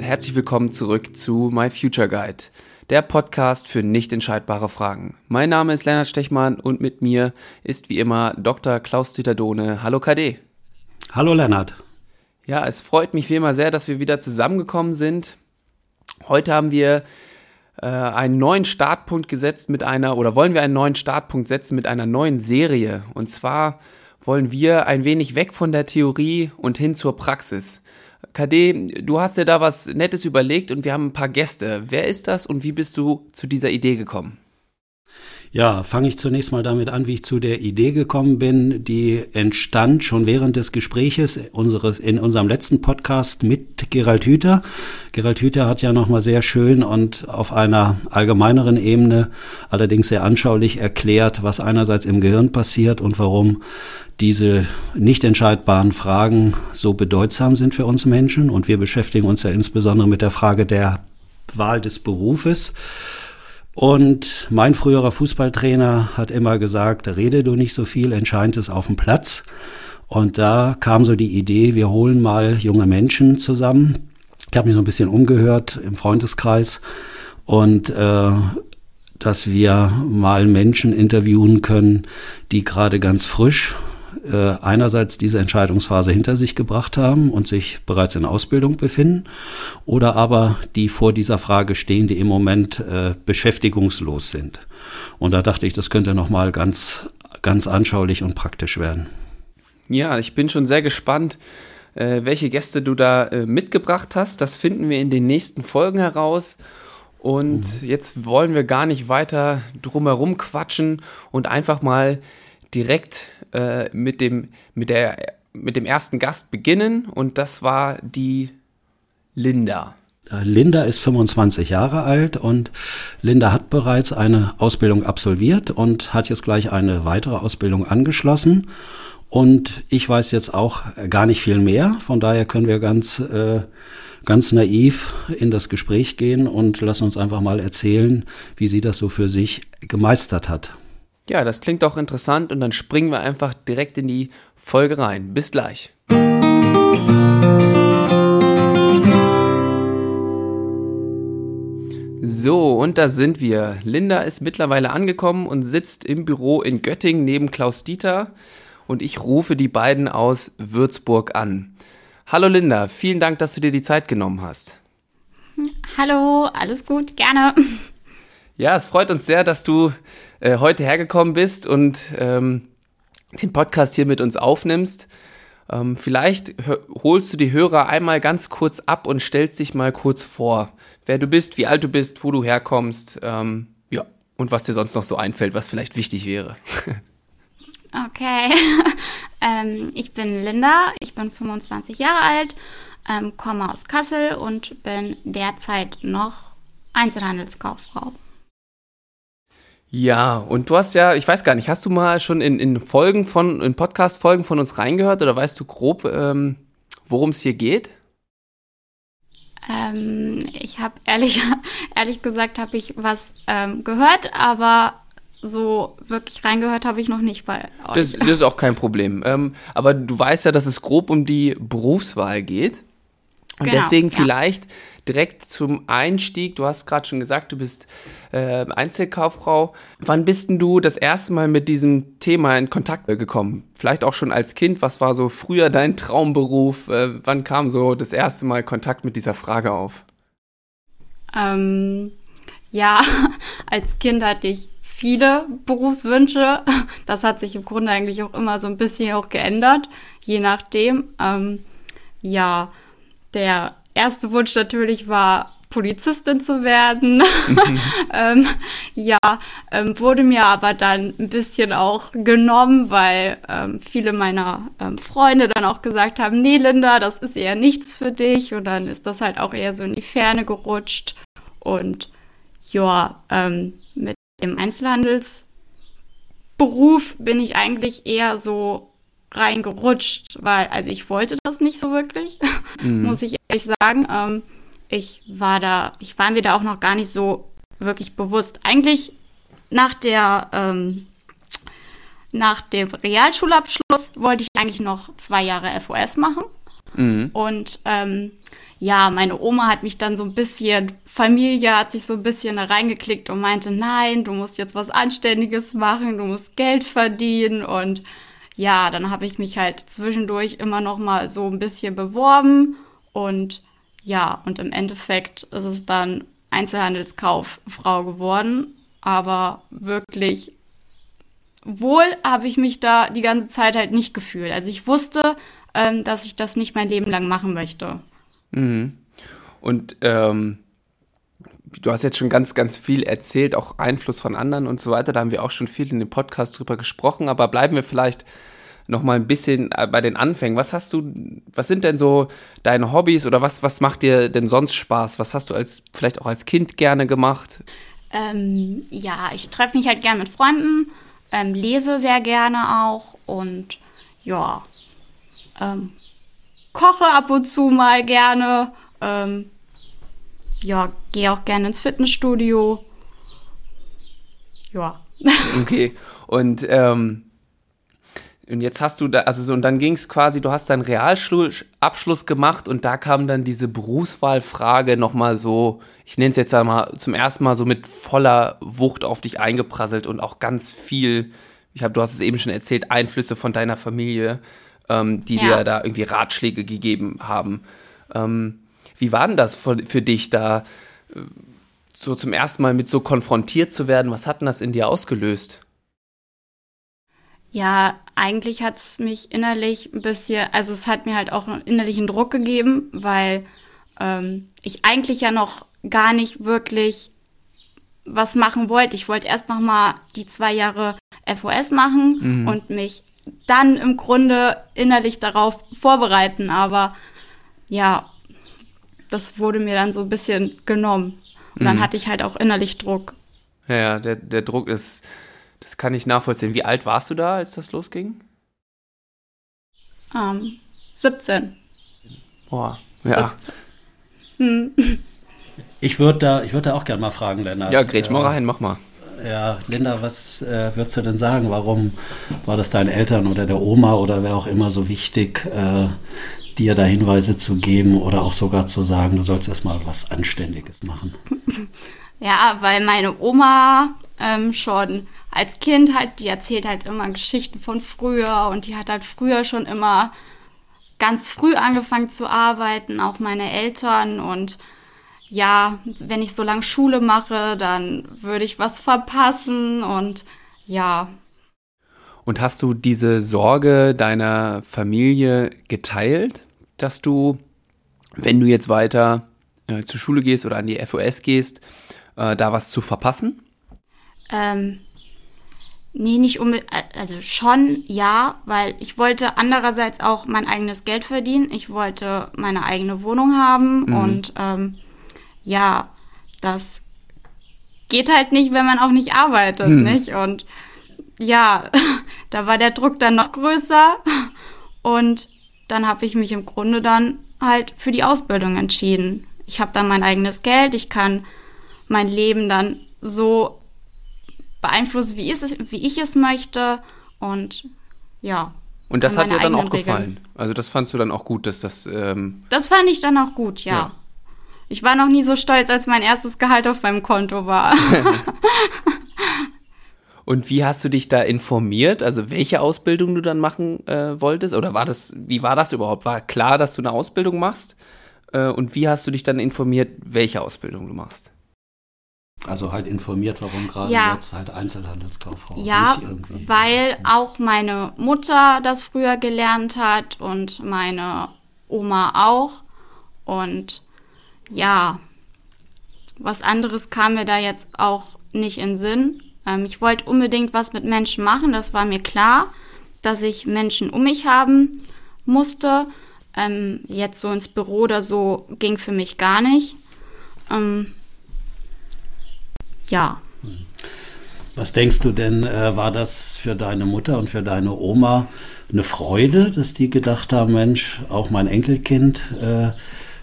Und herzlich willkommen zurück zu My Future Guide, der Podcast für nicht entscheidbare Fragen. Mein Name ist Lennart Stechmann und mit mir ist wie immer Dr. Klaus-Dieter Dohne. Hallo KD. Hallo Lennart. Ja, es freut mich wie immer sehr, dass wir wieder zusammengekommen sind. Heute haben wir äh, einen neuen Startpunkt gesetzt mit einer, oder wollen wir einen neuen Startpunkt setzen mit einer neuen Serie. Und zwar wollen wir ein wenig weg von der Theorie und hin zur Praxis. KD, du hast dir da was Nettes überlegt und wir haben ein paar Gäste. Wer ist das und wie bist du zu dieser Idee gekommen? Ja, fange ich zunächst mal damit an, wie ich zu der Idee gekommen bin. Die entstand schon während des Gespräches unseres, in unserem letzten Podcast mit Gerald Hüther. Gerald Hüther hat ja nochmal sehr schön und auf einer allgemeineren Ebene, allerdings sehr anschaulich erklärt, was einerseits im Gehirn passiert und warum diese nicht entscheidbaren Fragen so bedeutsam sind für uns Menschen. Und wir beschäftigen uns ja insbesondere mit der Frage der Wahl des Berufes. Und mein früherer Fußballtrainer hat immer gesagt, rede du nicht so viel, entscheidend ist auf dem Platz. Und da kam so die Idee, wir holen mal junge Menschen zusammen. Ich habe mich so ein bisschen umgehört im Freundeskreis und äh, dass wir mal Menschen interviewen können, die gerade ganz frisch äh, einerseits diese Entscheidungsphase hinter sich gebracht haben und sich bereits in Ausbildung befinden oder aber die vor dieser Frage stehen, die im Moment äh, beschäftigungslos sind. Und da dachte ich, das könnte nochmal ganz, ganz anschaulich und praktisch werden. Ja, ich bin schon sehr gespannt, äh, welche Gäste du da äh, mitgebracht hast. Das finden wir in den nächsten Folgen heraus. Und mhm. jetzt wollen wir gar nicht weiter drumherum quatschen und einfach mal direkt äh, mit, dem, mit, der, mit dem ersten Gast beginnen und das war die Linda. Äh, Linda ist 25 Jahre alt und Linda hat bereits eine Ausbildung absolviert und hat jetzt gleich eine weitere Ausbildung angeschlossen. Und ich weiß jetzt auch gar nicht viel mehr. Von daher können wir ganz, äh, ganz naiv in das Gespräch gehen und lassen uns einfach mal erzählen, wie sie das so für sich gemeistert hat. Ja, das klingt auch interessant und dann springen wir einfach direkt in die Folge rein. Bis gleich. So, und da sind wir. Linda ist mittlerweile angekommen und sitzt im Büro in Göttingen neben Klaus Dieter und ich rufe die beiden aus Würzburg an. Hallo Linda, vielen Dank, dass du dir die Zeit genommen hast. Hallo, alles gut, gerne. Ja, es freut uns sehr, dass du äh, heute hergekommen bist und ähm, den Podcast hier mit uns aufnimmst. Ähm, vielleicht holst du die Hörer einmal ganz kurz ab und stellst dich mal kurz vor, wer du bist, wie alt du bist, wo du herkommst, ähm, ja, und was dir sonst noch so einfällt, was vielleicht wichtig wäre. okay, ähm, ich bin Linda, ich bin 25 Jahre alt, ähm, komme aus Kassel und bin derzeit noch Einzelhandelskauffrau. Ja, und du hast ja, ich weiß gar nicht, hast du mal schon in, in Folgen von, in Podcast-Folgen von uns reingehört oder weißt du grob, ähm, worum es hier geht? Ähm, ich habe ehrlich, ehrlich gesagt, habe ich was ähm, gehört, aber so wirklich reingehört habe ich noch nicht bei euch. Das, das ist auch kein Problem. Ähm, aber du weißt ja, dass es grob um die Berufswahl geht. Und genau, deswegen ja. Direkt zum Einstieg, du hast gerade schon gesagt, du bist äh, Einzelkauffrau. Wann bist denn du das erste Mal mit diesem Thema in Kontakt gekommen? Vielleicht auch schon als Kind. Was war so früher dein Traumberuf? Äh, wann kam so das erste Mal Kontakt mit dieser Frage auf? Ähm, ja, als Kind hatte ich viele Berufswünsche. Das hat sich im Grunde eigentlich auch immer so ein bisschen auch geändert, je nachdem. Ähm, ja, der erste Wunsch natürlich war, Polizistin zu werden. Mhm. ähm, ja, ähm, wurde mir aber dann ein bisschen auch genommen, weil ähm, viele meiner ähm, Freunde dann auch gesagt haben, nee, Linda, das ist eher nichts für dich. Und dann ist das halt auch eher so in die Ferne gerutscht. Und ja, ähm, mit dem Einzelhandelsberuf bin ich eigentlich eher so reingerutscht, weil, also ich wollte das nicht so wirklich, mhm. muss ich ehrlich sagen. Ähm, ich war da, ich war mir da auch noch gar nicht so wirklich bewusst. Eigentlich nach der, ähm, nach dem Realschulabschluss wollte ich eigentlich noch zwei Jahre FOS machen. Mhm. Und ähm, ja, meine Oma hat mich dann so ein bisschen, Familie hat sich so ein bisschen da reingeklickt und meinte, nein, du musst jetzt was Anständiges machen, du musst Geld verdienen und ja, dann habe ich mich halt zwischendurch immer noch mal so ein bisschen beworben und ja, und im Endeffekt ist es dann Einzelhandelskauffrau geworden, aber wirklich wohl habe ich mich da die ganze Zeit halt nicht gefühlt. Also ich wusste, ähm, dass ich das nicht mein Leben lang machen möchte. Mhm. Und ähm, du hast jetzt schon ganz, ganz viel erzählt, auch Einfluss von anderen und so weiter. Da haben wir auch schon viel in dem Podcast drüber gesprochen, aber bleiben wir vielleicht noch mal ein bisschen äh, bei den Anfängen. Was hast du, was sind denn so deine Hobbys oder was, was macht dir denn sonst Spaß? Was hast du als, vielleicht auch als Kind gerne gemacht? Ähm, ja, ich treffe mich halt gerne mit Freunden, ähm, lese sehr gerne auch und ja, ähm, koche ab und zu mal gerne. Ja, gehe auch gerne ins Fitnessstudio. Ja. Okay. Und, ähm, und jetzt hast du da, also so, und dann ging es quasi, du hast deinen Realabschluss gemacht und da kam dann diese Berufswahlfrage nochmal so, ich nenne es jetzt einmal zum ersten Mal so mit voller Wucht auf dich eingeprasselt und auch ganz viel, ich habe, du hast es eben schon erzählt, Einflüsse von deiner Familie ähm, die ja. dir da irgendwie Ratschläge gegeben haben. Ähm, wie war denn das für, für dich da, äh, so zum ersten Mal mit so konfrontiert zu werden? Was hat denn das in dir ausgelöst? Ja, eigentlich hat es mich innerlich ein bisschen, also es hat mir halt auch einen innerlichen Druck gegeben, weil ähm, ich eigentlich ja noch gar nicht wirklich was machen wollte. Ich wollte erst noch mal die zwei Jahre FOS machen mhm. und mich dann im Grunde innerlich darauf vorbereiten. Aber ja, das wurde mir dann so ein bisschen genommen. Und dann mhm. hatte ich halt auch innerlich Druck. Ja, der, der Druck ist, das kann ich nachvollziehen. Wie alt warst du da, als das losging? Ähm, 17. Boah, ja. 17. Hm. Ich würde da, würd da auch gerne mal fragen, Lennart. Ja, grätsch mal rein, mach mal. Ja, Linda, was äh, würdest du denn sagen? Warum war das deinen Eltern oder der Oma oder wer auch immer so wichtig, äh, dir da Hinweise zu geben oder auch sogar zu sagen, du sollst erstmal was Anständiges machen? Ja, weil meine Oma ähm, schon als Kind halt, die erzählt halt immer Geschichten von früher und die hat halt früher schon immer ganz früh angefangen zu arbeiten, auch meine Eltern und ja, wenn ich so lange Schule mache, dann würde ich was verpassen und ja. Und hast du diese Sorge deiner Familie geteilt, dass du, wenn du jetzt weiter äh, zur Schule gehst oder an die FOS gehst, äh, da was zu verpassen? Ähm, nee, nicht unbedingt, also schon ja, weil ich wollte andererseits auch mein eigenes Geld verdienen. Ich wollte meine eigene Wohnung haben mhm. und ähm, ja, das geht halt nicht, wenn man auch nicht arbeitet, hm. nicht? Und ja, da war der Druck dann noch größer und dann habe ich mich im Grunde dann halt für die Ausbildung entschieden. Ich habe dann mein eigenes Geld, ich kann mein Leben dann so beeinflussen, wie, es, wie ich es möchte und ja. Und das hat dir dann auch gefallen? Regeln. Also das fandst du dann auch gut, dass das... Ähm das fand ich dann auch gut, ja. ja. Ich war noch nie so stolz, als mein erstes Gehalt auf meinem Konto war. Und wie hast du dich da informiert? Also welche Ausbildung du dann machen äh, wolltest? Oder war das, wie war das überhaupt? War klar, dass du eine Ausbildung machst? Äh, und wie hast du dich dann informiert, welche Ausbildung du machst? Also halt informiert, warum gerade ja. jetzt halt Einzelhandelskauffrau. Ja, weil auch meine Mutter das früher gelernt hat und meine Oma auch. Und ja, was anderes kam mir da jetzt auch nicht in Sinn. Ähm, ich wollte unbedingt was mit Menschen machen, das war mir klar, dass ich Menschen um mich haben musste. Ähm, jetzt so ins Büro oder so ging für mich gar nicht. Ähm, ja. Was denkst du denn, äh, war das für deine Mutter und für deine Oma eine Freude, dass die gedacht haben, Mensch, auch mein Enkelkind äh,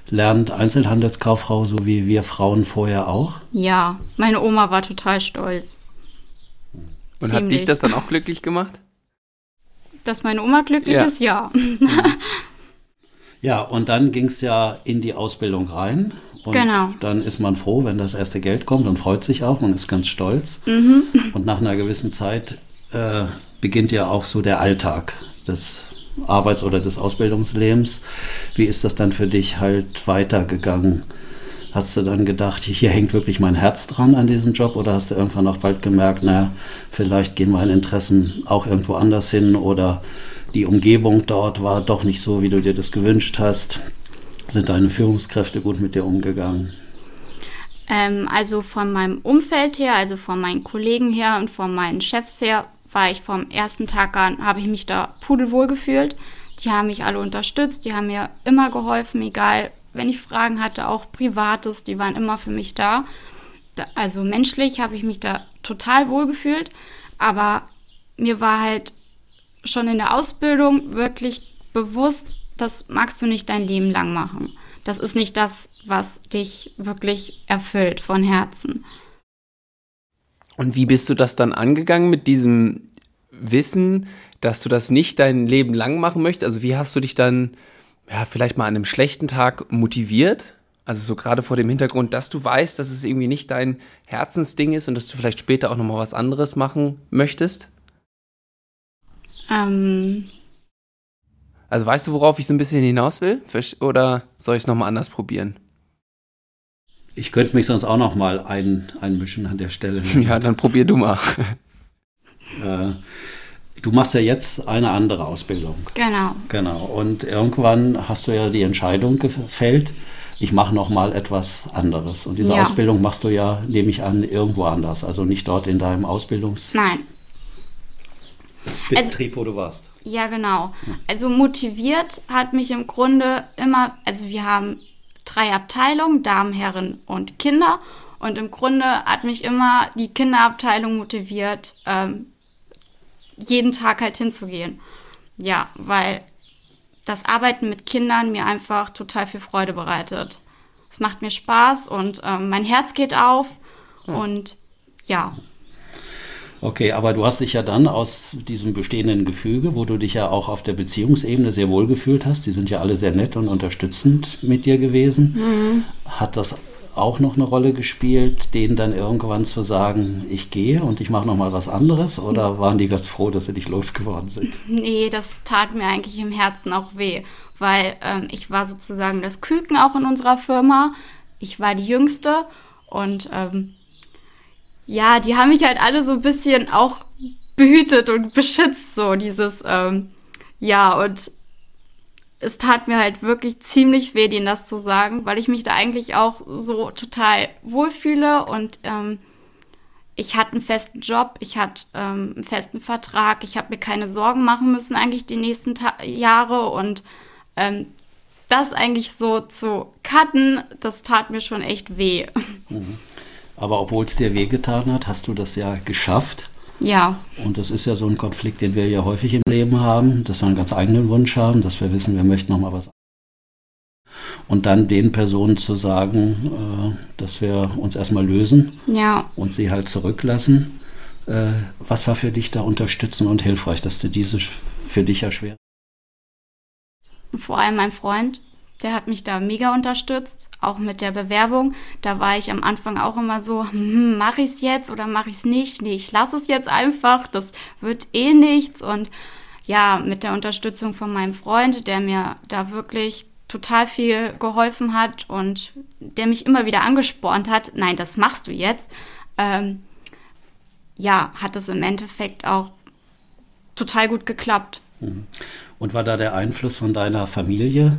lernt Einzelhandelskauffrau, so wie wir Frauen vorher auch? Ja, meine Oma war total stolz. Und Ziemlich. hat dich das dann auch glücklich gemacht? Dass meine Oma glücklich ja. ist, ja. Ja, und dann ging es ja in die Ausbildung rein. Und Genau. dann ist man froh, wenn das erste Geld kommt und freut sich auch und ist ganz stolz. Mhm. Und nach einer gewissen Zeit äh, beginnt ja auch so der Alltag des Arbeits- oder des Ausbildungslebens. Wie ist das dann für dich halt weitergegangen? Hast du dann gedacht, hier hängt wirklich mein Herz dran an diesem Job oder hast du irgendwann auch bald gemerkt, na, vielleicht gehen meine Interessen auch irgendwo anders hin oder die Umgebung dort war doch nicht so, wie du dir das gewünscht hast? Sind deine Führungskräfte gut mit dir umgegangen? Ähm, also von meinem Umfeld her, also von meinen Kollegen her und von meinen Chefs her, war ich vom ersten Tag an, habe ich mich da pudelwohl gefühlt. Die haben mich alle unterstützt, die haben mir immer geholfen, egal, wenn ich Fragen hatte, auch Privates, die waren immer für mich da. da also menschlich habe ich mich da total wohl gefühlt, aber mir war halt schon in der Ausbildung wirklich bewusst, das magst du nicht dein Leben lang machen. Das ist nicht das, was dich wirklich erfüllt von Herzen. Und wie bist du das dann angegangen mit diesem Wissen, dass du das nicht dein Leben lang machen möchtest? Also wie hast du dich dann, ja, vielleicht mal an einem schlechten Tag motiviert? Also so gerade vor dem Hintergrund, dass du weißt, dass es irgendwie nicht dein Herzensding ist und dass du vielleicht später auch nochmal was anderes machen möchtest? Ähm, Also weißt du, worauf ich so ein bisschen hinaus will? Oder soll ich es nochmal anders probieren? Ich könnte mich sonst auch noch mal ein, einmischen an der Stelle. Ja, dann probier du mal. Äh, du machst ja jetzt eine andere Ausbildung. genau. Genau. Und irgendwann hast du ja die Entscheidung gefällt, ich mache noch mal etwas anderes. Und diese Ja. Ausbildung machst du ja, nehme ich an, irgendwo anders. Also nicht dort in deinem Ausbildungsbetrieb, Nein. Also- wo du warst. Ja, genau. Also motiviert hat mich im Grunde immer, also wir haben drei Abteilungen, Damen, Herren und Kinder. Und im Grunde hat mich immer die Kinderabteilung motiviert, ähm, jeden Tag halt hinzugehen. Ja, weil das Arbeiten mit Kindern mir einfach total viel Freude bereitet. Es macht mir Spaß und ähm, mein Herz geht auf. Und ja, Okay, aber du hast dich ja dann aus diesem bestehenden Gefüge, wo du dich ja auch auf der Beziehungsebene sehr wohl gefühlt hast, die sind ja alle sehr nett und unterstützend mit dir gewesen, hat das auch noch eine Rolle gespielt, denen dann irgendwann zu sagen, ich gehe und ich mache noch mal was anderes? Oder waren die ganz froh, dass sie dich losgeworden sind? Nee, das tat mir eigentlich im Herzen auch weh, weil ähm, ich war sozusagen das Küken auch in unserer Firma. Ich war die Jüngste und ähm, ja, die haben mich halt alle so ein bisschen auch behütet und beschützt, so dieses, ähm, ja, und es tat mir halt wirklich ziemlich weh, denen das zu sagen, weil ich mich da eigentlich auch so total wohlfühle und ähm, ich hatte einen festen Job, ich hatte ähm, einen festen Vertrag, ich habe mir keine Sorgen machen müssen eigentlich die nächsten Ta Jahre und ähm, das eigentlich so zu cutten, das tat mir schon echt weh. Aber obwohl es dir wehgetan hat, hast du das ja geschafft. Ja, Und das ist ja so ein Konflikt, den wir ja häufig im Leben haben, dass wir einen ganz eigenen Wunsch haben, dass wir wissen, wir möchten noch mal was. Und dann den Personen zu sagen, äh, dass wir uns erstmal lösen ja, und sie halt zurücklassen. Äh, was war für dich da unterstützend und hilfreich, dass du diese für dich ja schwer? vor allem mein Freund, der hat mich da mega unterstützt, auch mit der Bewerbung. Da war ich am Anfang auch immer so, hm, mache ich es jetzt oder mache ich es nicht? Nee, ich lasse es jetzt einfach, das wird eh nichts. Und ja, mit der Unterstützung von meinem Freund, der mir da wirklich total viel geholfen hat und der mich immer wieder angespornt hat, nein, das machst du jetzt, ähm, ja, hat es im Endeffekt auch total gut geklappt. Und war da der Einfluss von deiner Familie,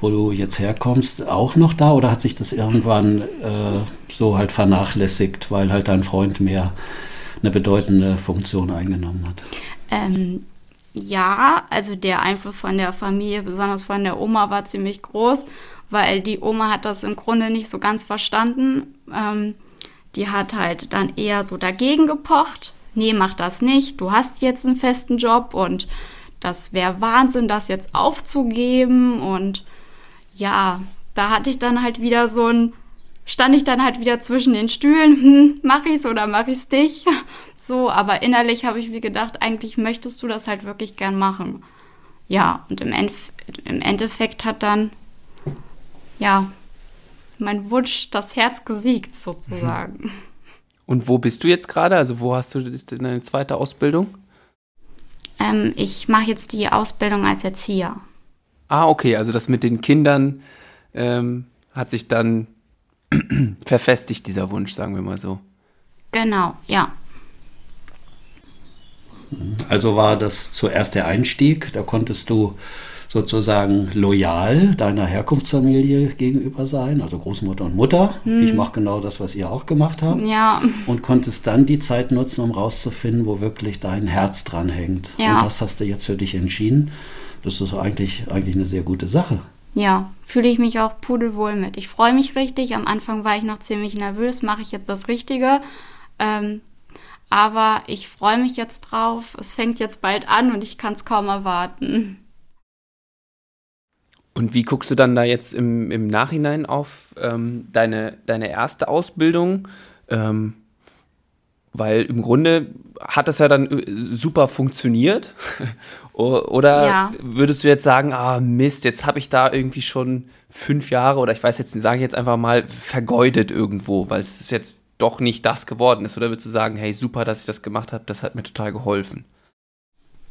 wo du jetzt herkommst, auch noch da oder hat sich das irgendwann äh, so halt vernachlässigt, weil halt dein Freund mehr eine bedeutende Funktion eingenommen hat? Ähm, ja, also der Einfluss von der Familie, besonders von der Oma, war ziemlich groß, weil die Oma hat das im Grunde nicht so ganz verstanden. Ähm, die hat halt dann eher so dagegen gepocht. Nee, mach das nicht. Du hast jetzt einen festen Job und das wäre Wahnsinn, das jetzt aufzugeben. Und ja, da hatte ich dann halt wieder so ein, stand ich dann halt wieder zwischen den Stühlen, hm, mach ich's oder mach ich's nicht. So, aber innerlich habe ich mir gedacht, eigentlich möchtest du das halt wirklich gern machen. Ja, und im, Enf im Endeffekt hat dann, ja, mein Wunsch das Herz gesiegt sozusagen. Und wo bist du jetzt gerade? Also wo hast du ist deine zweite Ausbildung? Ähm, ich mache jetzt die Ausbildung als Erzieher. Ah, okay, also das mit den Kindern ähm, hat sich dann verfestigt, dieser Wunsch, sagen wir mal so. Genau, ja. Also war das zuerst der Einstieg, da konntest du sozusagen loyal deiner Herkunftsfamilie gegenüber sein, also Großmutter und Mutter. Hm. Ich mache genau das, was ihr auch gemacht habt. Ja. Und konntest dann die Zeit nutzen, um rauszufinden, wo wirklich dein Herz dran hängt. Ja. Und das hast du jetzt für dich entschieden. Das ist eigentlich, eigentlich eine sehr gute Sache. Ja, fühle ich mich auch pudelwohl mit. Ich freue mich richtig. Am Anfang war ich noch ziemlich nervös. Mache ich jetzt das Richtige? Ähm, aber ich freue mich jetzt drauf. Es fängt jetzt bald an und ich kann es kaum erwarten. Und wie guckst du dann da jetzt im, im Nachhinein auf ähm, deine, deine erste Ausbildung? Ähm, weil im Grunde hat das ja dann äh, super funktioniert. oder ja. würdest du jetzt sagen, ah Mist, jetzt habe ich da irgendwie schon fünf Jahre oder ich weiß jetzt, sage ich jetzt einfach mal, vergeudet irgendwo, weil es ist jetzt doch nicht das geworden ist? Oder würdest du sagen, hey, super, dass ich das gemacht habe, das hat mir total geholfen?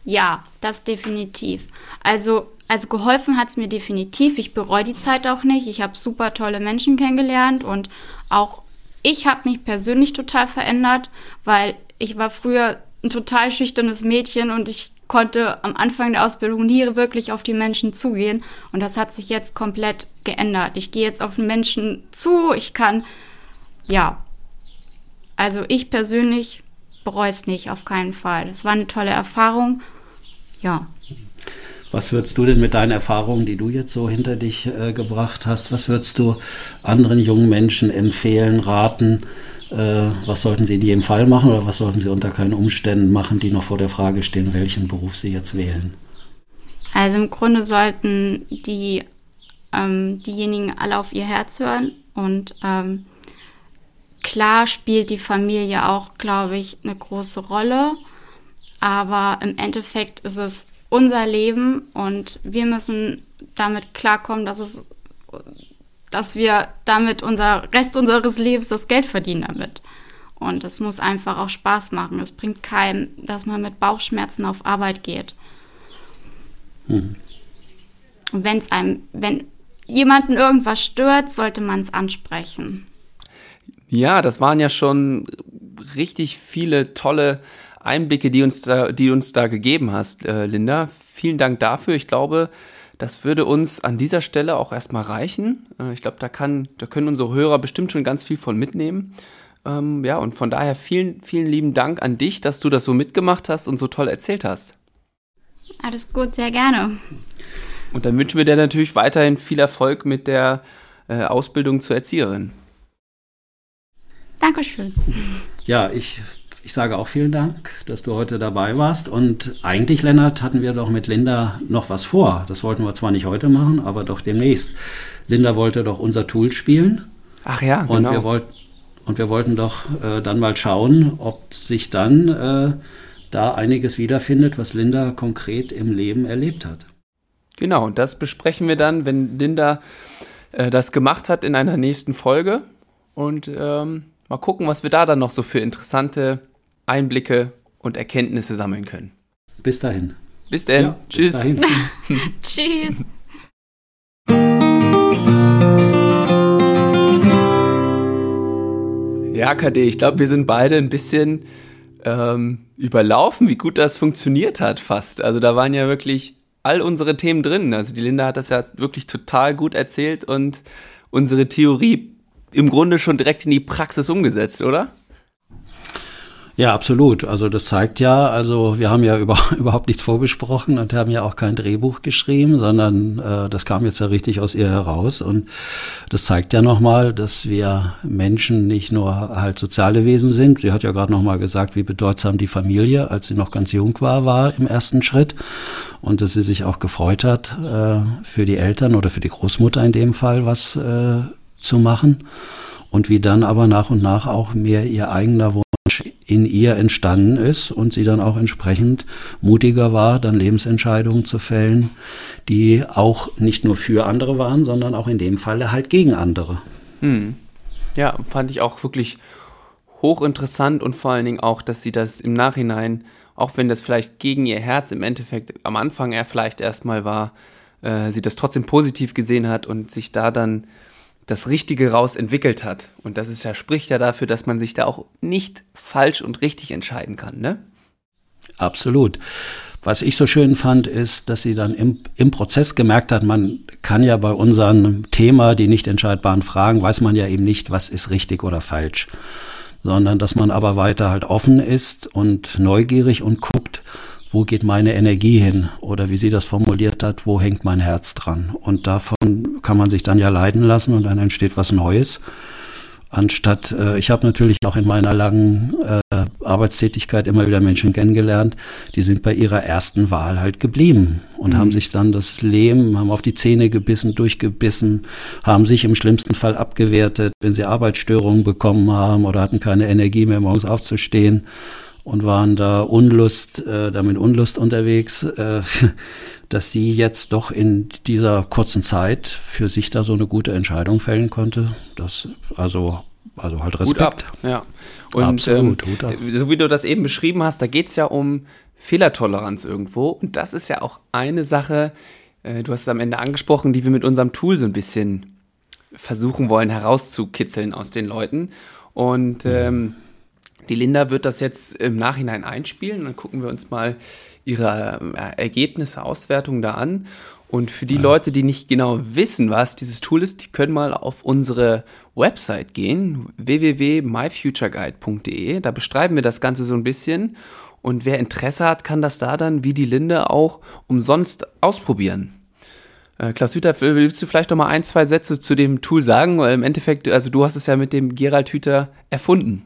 Ja, das definitiv. Also also geholfen hat es mir definitiv. Ich bereue die Zeit auch nicht. Ich habe super tolle Menschen kennengelernt und auch ich habe mich persönlich total verändert, weil ich war früher ein total schüchternes Mädchen und ich konnte am Anfang der Ausbildung nie wirklich auf die Menschen zugehen und das hat sich jetzt komplett geändert. Ich gehe jetzt auf den Menschen zu, ich kann, ja, also ich persönlich bereue es nicht, auf keinen Fall. Es war eine tolle Erfahrung, ja. Was würdest du denn mit deinen Erfahrungen, die du jetzt so hinter dich äh, gebracht hast, was würdest du anderen jungen Menschen empfehlen, raten? Äh, was sollten sie in jedem Fall machen oder was sollten sie unter keinen Umständen machen, die noch vor der Frage stehen, welchen Beruf sie jetzt wählen? Also im Grunde sollten die, ähm, diejenigen alle auf ihr Herz hören und ähm, klar spielt die Familie auch, glaube ich, eine große Rolle. Aber im Endeffekt ist es unser Leben und wir müssen damit klarkommen, dass es, dass wir damit unser Rest unseres Lebens das Geld verdienen damit. Und es muss einfach auch Spaß machen. Es bringt keinem, dass man mit Bauchschmerzen auf Arbeit geht. Mhm. Und wenn es einem, wenn jemanden irgendwas stört, sollte man es ansprechen. Ja, das waren ja schon richtig viele tolle Einblicke, die uns da, die uns da gegeben hast, äh, Linda. Vielen Dank dafür. Ich glaube, das würde uns an dieser Stelle auch erstmal reichen. Äh, ich glaube, da kann, da können unsere Hörer bestimmt schon ganz viel von mitnehmen. Ähm, ja, und von daher vielen, vielen lieben Dank an dich, dass du das so mitgemacht hast und so toll erzählt hast. Alles gut, sehr gerne. Und dann wünschen wir dir natürlich weiterhin viel Erfolg mit der äh, Ausbildung zur Erzieherin. Dankeschön. Ja, ich ich sage auch vielen Dank, dass du heute dabei warst. Und eigentlich, Lennart, hatten wir doch mit Linda noch was vor. Das wollten wir zwar nicht heute machen, aber doch demnächst. Linda wollte doch unser Tool spielen. Ach ja, und genau. Wir wollt, und wir wollten doch äh, dann mal schauen, ob sich dann äh, da einiges wiederfindet, was Linda konkret im Leben erlebt hat. Genau, und das besprechen wir dann, wenn Linda äh, das gemacht hat in einer nächsten Folge. Und ähm, mal gucken, was wir da dann noch so für interessante Einblicke und Erkenntnisse sammeln können. Bis dahin. Bis dann. Ja, Tschüss. Bis dahin. Tschüss. Ja, KD, ich glaube, wir sind beide ein bisschen ähm, überlaufen, wie gut das funktioniert hat fast. Also da waren ja wirklich all unsere Themen drin. Also die Linda hat das ja wirklich total gut erzählt und unsere Theorie im Grunde schon direkt in die Praxis umgesetzt, oder? Ja, absolut. Also das zeigt ja, also wir haben ja über, überhaupt nichts vorbesprochen und haben ja auch kein Drehbuch geschrieben, sondern äh, das kam jetzt ja richtig aus ihr heraus. Und das zeigt ja nochmal, dass wir Menschen nicht nur halt soziale Wesen sind. Sie hat ja gerade nochmal gesagt, wie bedeutsam die Familie, als sie noch ganz jung war, war im ersten Schritt. Und dass sie sich auch gefreut hat, äh, für die Eltern oder für die Großmutter in dem Fall was äh, zu machen. Und wie dann aber nach und nach auch mehr ihr eigener Wunsch in ihr entstanden ist und sie dann auch entsprechend mutiger war, dann Lebensentscheidungen zu fällen, die auch nicht nur für andere waren, sondern auch in dem Falle halt gegen andere. Hm. Ja, fand ich auch wirklich hochinteressant und vor allen Dingen auch, dass sie das im Nachhinein, auch wenn das vielleicht gegen ihr Herz im Endeffekt am Anfang er vielleicht erstmal war, äh, sie das trotzdem positiv gesehen hat und sich da dann das Richtige raus entwickelt hat. Und das ist ja, spricht ja dafür, dass man sich da auch nicht falsch und richtig entscheiden kann, ne? Absolut. Was ich so schön fand, ist, dass sie dann im, im Prozess gemerkt hat, man kann ja bei unserem Thema, die nicht entscheidbaren Fragen, weiß man ja eben nicht, was ist richtig oder falsch. Sondern dass man aber weiter halt offen ist und neugierig und guckt, wo geht meine Energie hin? Oder wie sie das formuliert hat, wo hängt mein Herz dran? Und davon kann man sich dann ja leiden lassen und dann entsteht was Neues. Anstatt, äh, ich habe natürlich auch in meiner langen äh, Arbeitstätigkeit immer wieder Menschen kennengelernt, die sind bei ihrer ersten Wahl halt geblieben und mhm. haben sich dann das Leben, haben auf die Zähne gebissen, durchgebissen, haben sich im schlimmsten Fall abgewertet, wenn sie Arbeitsstörungen bekommen haben oder hatten keine Energie mehr, morgens aufzustehen und waren da Unlust, äh, damit Unlust unterwegs, äh, dass sie jetzt doch in dieser kurzen Zeit für sich da so eine gute Entscheidung fällen konnte. Das also also halt Respekt. Hut ab, ja. Und Absolut, ähm, Hut ab. so wie du das eben beschrieben hast, da geht es ja um Fehlertoleranz irgendwo. Und das ist ja auch eine Sache, äh, du hast es am Ende angesprochen, die wir mit unserem Tool so ein bisschen versuchen wollen herauszukitzeln aus den Leuten. Und mhm. ähm, die Linda wird das jetzt im Nachhinein einspielen. Dann gucken wir uns mal ihre äh, Ergebnisse, Auswertungen da an. Und für die. Leute, die nicht genau wissen, was dieses Tool ist, die können mal auf unsere Website gehen, www.myfutureguide.de. Da beschreiben wir das Ganze so ein bisschen. Und wer Interesse hat, kann das da dann wie die Linde auch umsonst ausprobieren. Äh, Klaus Hüter, willst du vielleicht noch mal ein, zwei Sätze zu dem Tool sagen? Weil im Endeffekt, also du hast es ja mit dem Gerald Hüter erfunden.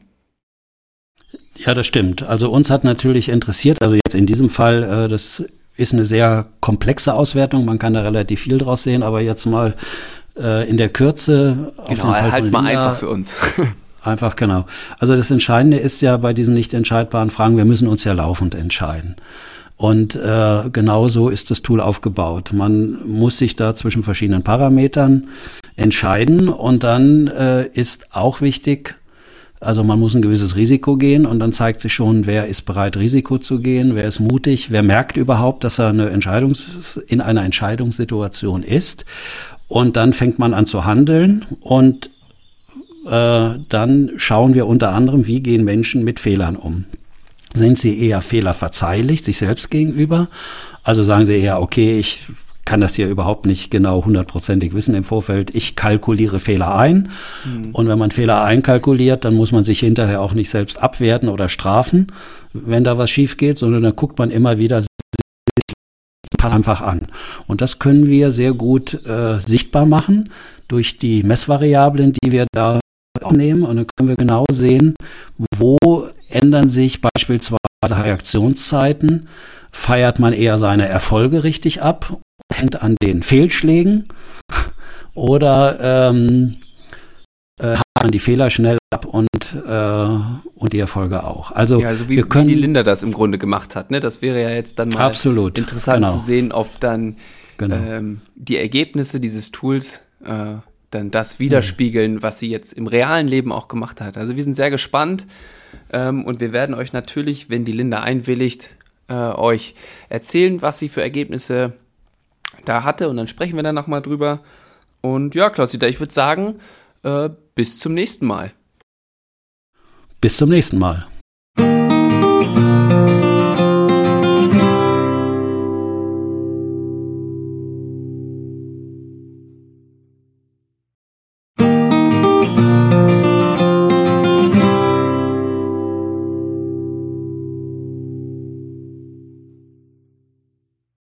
Ja, das stimmt. Also uns hat natürlich interessiert, also jetzt in diesem Fall, äh, das ist eine sehr komplexe Auswertung, man kann da relativ viel draus sehen, aber jetzt mal äh, in der Kürze. Genau, halt mal einfach für uns. einfach, genau. Also das Entscheidende ist ja bei diesen nicht entscheidbaren Fragen, wir müssen uns ja laufend entscheiden. Und äh, genauso ist das Tool aufgebaut. Man muss sich da zwischen verschiedenen Parametern entscheiden und dann äh, ist auch wichtig, also man muss ein gewisses Risiko gehen und dann zeigt sich schon, wer ist bereit, Risiko zu gehen, wer ist mutig, wer merkt überhaupt, dass er eine Entscheidungs in einer Entscheidungssituation ist. Und dann fängt man an zu handeln und äh, dann schauen wir unter anderem, wie gehen Menschen mit Fehlern um. Sind sie eher fehlerverzeihlich sich selbst gegenüber? Also sagen sie eher, okay, ich kann das hier überhaupt nicht genau hundertprozentig wissen im Vorfeld. Ich kalkuliere Fehler ein. Mhm. Und wenn man Fehler einkalkuliert, dann muss man sich hinterher auch nicht selbst abwerten oder strafen, wenn da was schief geht, sondern dann guckt man immer wieder einfach an. Und das können wir sehr gut äh, sichtbar machen durch die Messvariablen, die wir da nehmen. Und dann können wir genau sehen, wo ändern sich beispielsweise Reaktionszeiten, feiert man eher seine Erfolge richtig ab hängt an den Fehlschlägen oder ähm, äh, man die Fehler schnell ab und, äh, und die Erfolge auch. Also, ja, also wie, wir können, wie die Linda das im Grunde gemacht hat. Ne? Das wäre ja jetzt dann mal absolut, interessant genau. zu sehen, ob dann genau. ähm, die Ergebnisse dieses Tools äh, dann das widerspiegeln, was sie jetzt im realen Leben auch gemacht hat. Also wir sind sehr gespannt ähm, und wir werden euch natürlich, wenn die Linda einwilligt, äh, euch erzählen, was sie für Ergebnisse da hatte und dann sprechen wir dann nochmal drüber. Und ja, Klaus-Dieter, ich würde sagen, äh, bis zum nächsten Mal. Bis zum nächsten Mal.